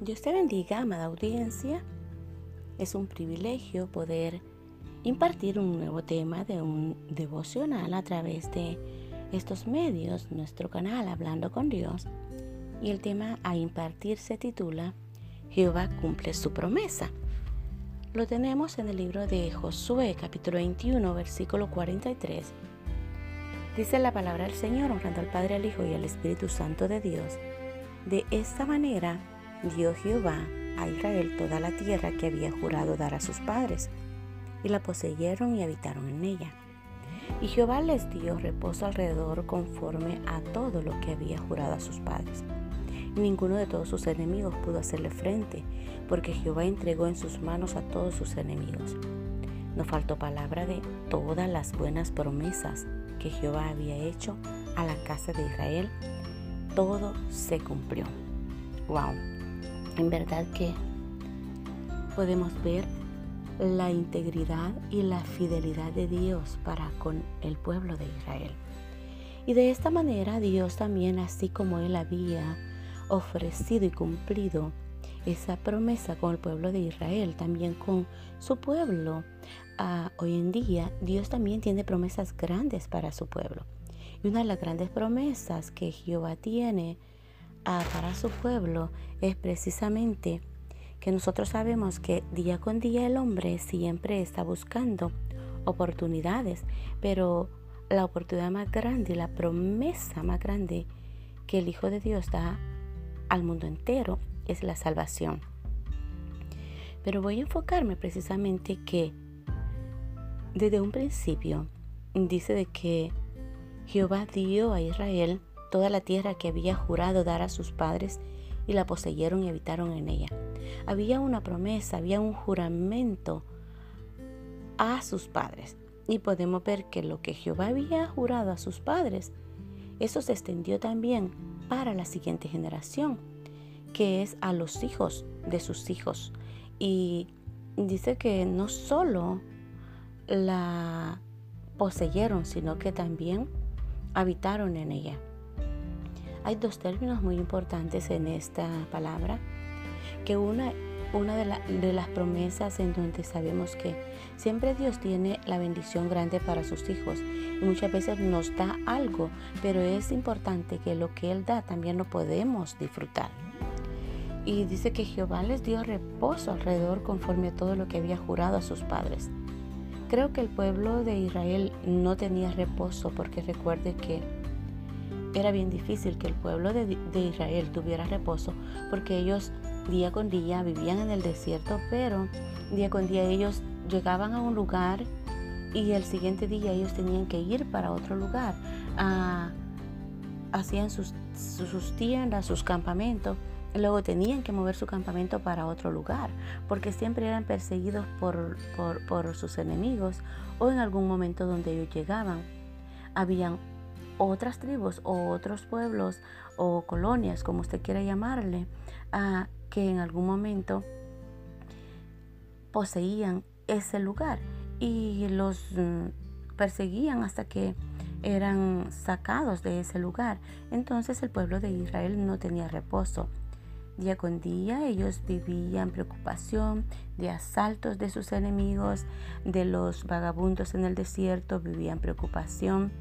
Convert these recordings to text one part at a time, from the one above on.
Dios te bendiga, amada audiencia. Es un privilegio poder impartir un nuevo tema de un devocional a través de estos medios, nuestro canal Hablando con Dios. Y el tema a impartir se titula Jehová cumple su promesa. Lo tenemos en el libro de Josué capítulo 21 versículo 43. Dice la palabra del Señor honrando al Padre, al Hijo y al Espíritu Santo de Dios. De esta manera dio Jehová a Israel toda la tierra que había jurado dar a sus padres, y la poseyeron y habitaron en ella. Y Jehová les dio reposo alrededor conforme a todo lo que había jurado a sus padres. Y ninguno de todos sus enemigos pudo hacerle frente, porque Jehová entregó en sus manos a todos sus enemigos. No faltó palabra de todas las buenas promesas que Jehová había hecho a la casa de Israel. Todo se cumplió. Wow en verdad que podemos ver la integridad y la fidelidad de Dios para con el pueblo de Israel. Y de esta manera Dios también, así como Él había ofrecido y cumplido esa promesa con el pueblo de Israel, también con su pueblo. Ah, hoy en día Dios también tiene promesas grandes para su pueblo. Y una de las grandes promesas que Jehová tiene para su pueblo es precisamente que nosotros sabemos que día con día el hombre siempre está buscando oportunidades, pero la oportunidad más grande, la promesa más grande que el Hijo de Dios da al mundo entero es la salvación. Pero voy a enfocarme precisamente que desde un principio dice de que Jehová dio a Israel toda la tierra que había jurado dar a sus padres y la poseyeron y habitaron en ella. Había una promesa, había un juramento a sus padres. Y podemos ver que lo que Jehová había jurado a sus padres, eso se extendió también para la siguiente generación, que es a los hijos de sus hijos. Y dice que no solo la poseyeron, sino que también habitaron en ella. Hay dos términos muy importantes en esta palabra, que una, una de, las promesas en donde sabemos que siempre Dios tiene la bendición grande para sus hijos y muchas veces nos da algo, pero es importante que lo que Él da también lo podemos disfrutar. Y dice que Jehová les dio reposo alrededor conforme a todo lo que había jurado a sus padres. Creo que el pueblo de Israel no tenía reposo porque recuerde que era bien difícil que el pueblo de, Israel tuviera reposo porque ellos día con día vivían en el desierto, pero día con día ellos llegaban a un lugar y el siguiente día ellos tenían que ir para otro lugar. Ah, hacían sus, sus tiendas, sus campamentos. Luego tenían que mover su campamento para otro lugar, porque siempre eran perseguidos por, por, por sus enemigos o en algún momento donde ellos llegaban. Habían otras tribus o otros pueblos o colonias, como usted quiera llamarle, a que en algún momento poseían ese lugar y los mm, perseguían hasta que eran sacados de ese lugar. Entonces el pueblo de Israel no tenía reposo. Día con día ellos vivían preocupación de asaltos de sus enemigos, de los vagabundos en el desierto, vivían preocupación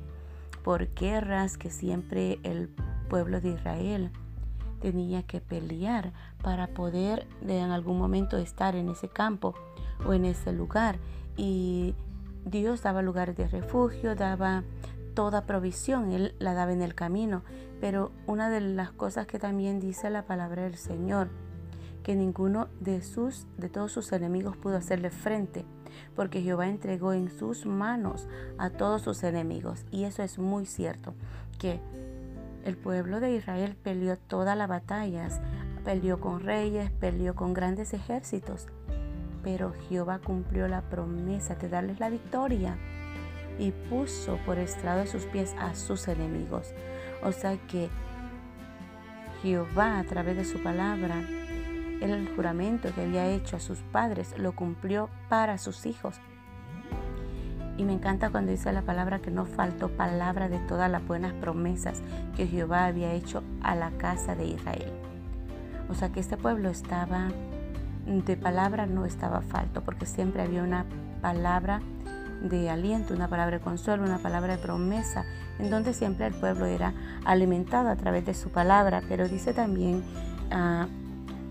por guerras que siempre el pueblo de Israel tenía que pelear para poder en algún momento estar en ese campo o en ese lugar. Y Dios daba lugares de refugio, daba toda provisión, Él la daba en el camino. Pero una de las cosas que también dice la palabra del Señor, que ninguno de sus de todos sus enemigos pudo hacerle frente porque Jehová entregó en sus manos a todos sus enemigos. Y eso es muy cierto, que el pueblo de Israel peleó todas las batallas, peleó con reyes, peleó con grandes ejércitos, pero Jehová cumplió la promesa de darles la victoria y puso por estrado de sus pies a sus enemigos. O sea que Jehová a través de su palabra el juramento que había hecho a sus padres lo cumplió para sus hijos. Y me encanta cuando dice la palabra que no faltó palabra de todas las buenas promesas que Jehová había hecho a la casa de Israel. O sea que este pueblo estaba, de palabra no estaba falto, porque siempre había una palabra de aliento, una palabra de consuelo, una palabra de promesa, en donde siempre el pueblo era alimentado a través de su palabra, pero dice también ah,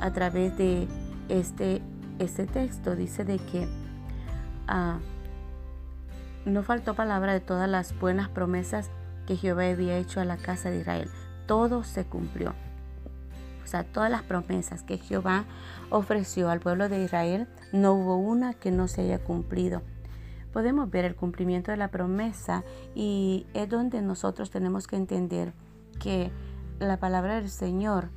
a través de este, este texto, dice de que ah, no faltó palabra de todas las buenas promesas que Jehová había hecho a la casa de Israel. Todo se cumplió. O sea, todas las promesas que Jehová ofreció al pueblo de Israel, no hubo una que no se haya cumplido podemos ver el cumplimiento de la promesa y es donde nosotros tenemos que entender que la palabra del Señor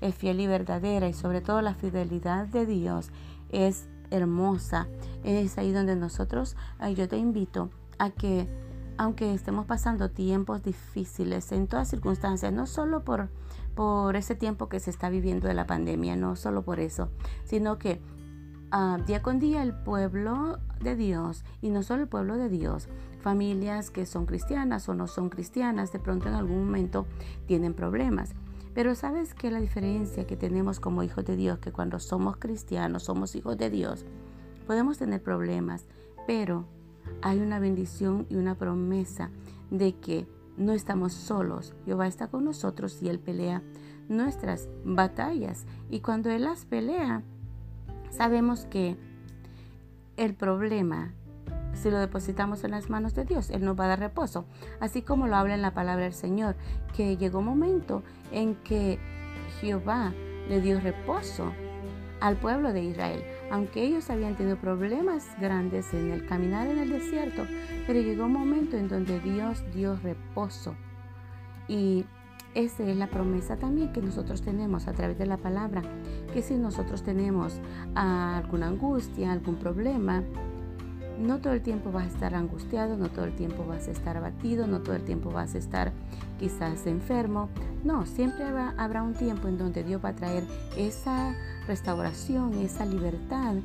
es fiel y verdadera y sobre todo la fidelidad de Dios es hermosa. Es ahí donde nosotros, yo te invito a que aunque estemos pasando tiempos difíciles en todas circunstancias, no solo por, por ese tiempo que se está viviendo de la pandemia, no solo por eso, sino que Ah, día con día el pueblo de Dios, y no solo el pueblo de Dios, familias que son cristianas o no son cristianas, de pronto en algún momento tienen problemas. Pero sabes que la diferencia que tenemos como hijos de Dios, que cuando somos cristianos, somos hijos de Dios, podemos tener problemas, pero hay una bendición y una promesa de que no estamos solos. Jehová está con nosotros y Él pelea nuestras batallas. Y cuando Él las pelea, sabemos que el problema, si lo depositamos en las manos de Dios, Él nos va a dar reposo. Así como lo habla en la palabra del Señor, que llegó un momento en que Jehová le dio reposo al pueblo de Israel, aunque ellos habían tenido problemas grandes en el caminar en el desierto, pero llegó un momento en donde Dios dio reposo. Y esa es la promesa también que nosotros tenemos a través de la palabra, que si nosotros tenemos alguna angustia, algún problema, no todo el tiempo vas a estar angustiado, no todo el tiempo vas a estar abatido, no todo el tiempo vas a estar quizás enfermo. No, siempre habrá un tiempo en donde Dios va a traer esa restauración, esa libertad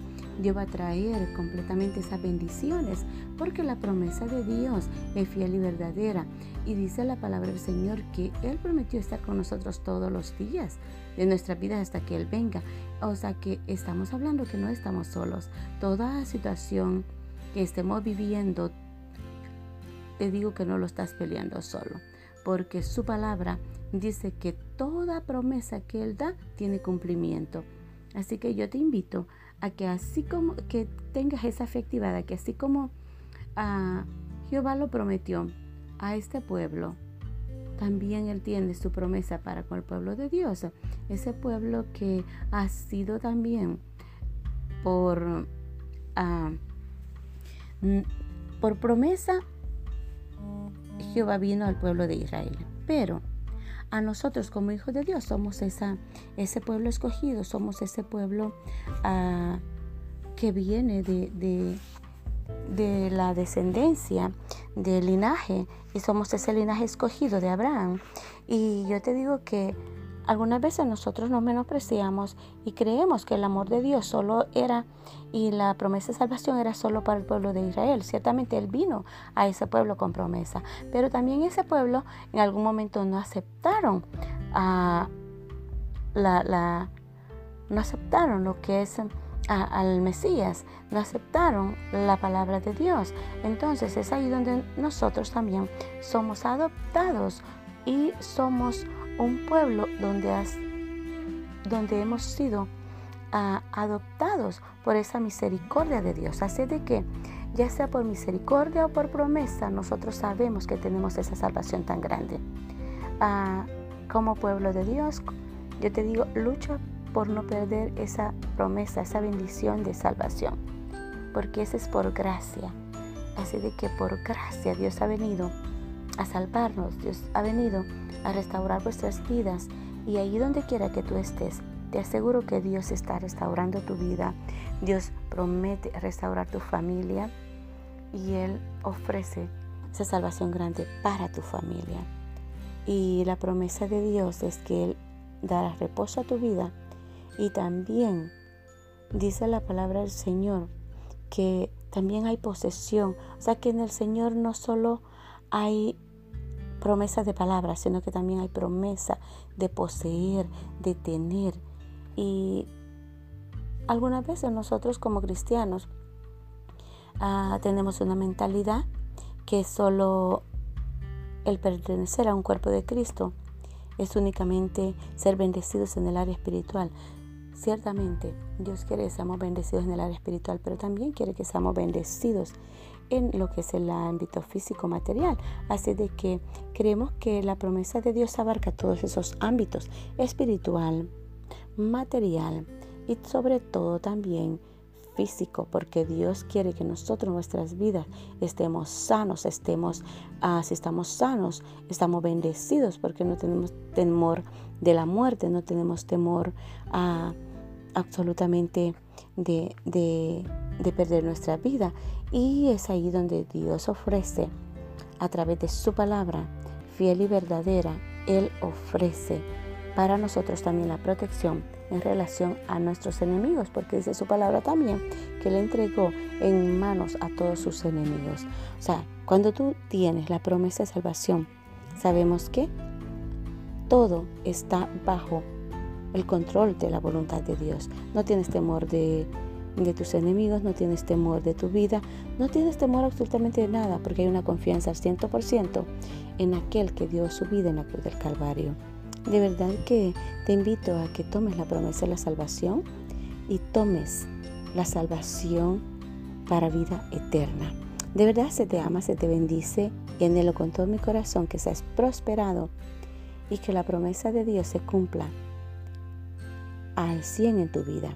Dios va a traer completamente esas bendiciones, porque la promesa de Dios es fiel y verdadera. Y dice la palabra del Señor que Él prometió estar con nosotros todos los días de nuestra vida hasta que Él venga. O sea que estamos hablando que no estamos solos. Toda situación que estemos viviendo, te digo que no lo estás peleando solo, porque su palabra dice que toda promesa que Él da tiene cumplimiento. Así que yo te invito a que así como que tengas esa fe que así como ah, Jehová lo prometió a este pueblo, también Él tiene su promesa para con el pueblo de Dios. Ese pueblo que ha sido también por, ah, por promesa, Jehová vino al pueblo de Israel. Pero a nosotros como hijos de Dios somos esa, ese pueblo escogido, somos ese pueblo ah, que viene de, de, la descendencia, del linaje, y somos ese linaje escogido de Abraham. Y yo te digo que algunas veces nosotros nos menospreciamos y creemos que el amor de Dios solo era y la promesa de salvación era solo para el pueblo de Israel. Ciertamente Él vino a ese pueblo con promesa, pero también ese pueblo en algún momento no aceptaron a la, no aceptaron lo que es al Mesías, no aceptaron la palabra de Dios. Entonces es ahí donde nosotros también somos adoptados y somos un pueblo donde, donde hemos sido ah, adoptados por esa misericordia de Dios. Así de que, ya sea por misericordia o por promesa, nosotros sabemos que tenemos esa salvación tan grande. Ah, como pueblo de Dios, yo te digo, lucha por no perder esa promesa, esa bendición de salvación, porque esa es por gracia. Así de que por gracia Dios ha venido a salvarnos, Dios ha venido a restaurar vuestras vidas y ahí donde quiera que tú estés, te aseguro que Dios está restaurando tu vida. Dios promete restaurar tu familia y Él ofrece esa salvación grande para tu familia. Y la promesa de Dios es que Él dará reposo a tu vida y también dice la palabra del Señor que también hay posesión. O sea que en el Señor no solo hay promesa de palabras, sino que también hay promesa de poseer, de tener. Y algunas veces nosotros como cristianos ah, tenemos una mentalidad que solo el pertenecer a un cuerpo de Cristo es únicamente ser bendecidos en el área espiritual. Ciertamente, Dios quiere que seamos bendecidos en el área espiritual, pero también quiere que seamos bendecidos en lo que es el ámbito físico material. Así de que creemos que la promesa de Dios abarca todos esos ámbitos, espiritual, material y sobre todo también físico, porque Dios quiere que nosotros nuestras vidas estemos sanos, estemos, ah, si estamos sanos, estamos bendecidos, porque no tenemos temor de la muerte, no tenemos temor ah, absolutamente de, de perder nuestra vida. Y es ahí donde Dios ofrece, a través de su palabra, fiel y verdadera, Él ofrece para nosotros también la protección en relación a nuestros enemigos, porque dice su palabra también que le entregó en manos a todos sus enemigos. O sea, cuando tú tienes la promesa de salvación, sabemos que todo está bajo el control de la voluntad de Dios. No tienes temor de, de tus enemigos, no tienes temor de tu vida, no tienes temor absolutamente de nada, porque hay una confianza al 100% en aquel que dio su vida en la cruz del Calvario. De verdad que te invito a que tomes la promesa de la salvación y tomes la salvación para vida eterna. De verdad se te ama, se te bendice y anhelo con todo mi corazón que seas prosperado y que la promesa de Dios se cumpla al 100 en tu vida.